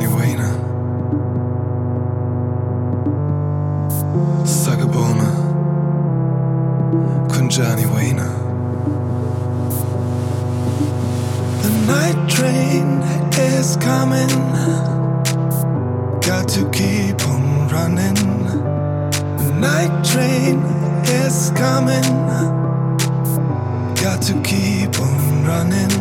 Wayne Sagabona Wayne. The night train is coming. Got to keep on running. The night train is coming. Got to keep on running.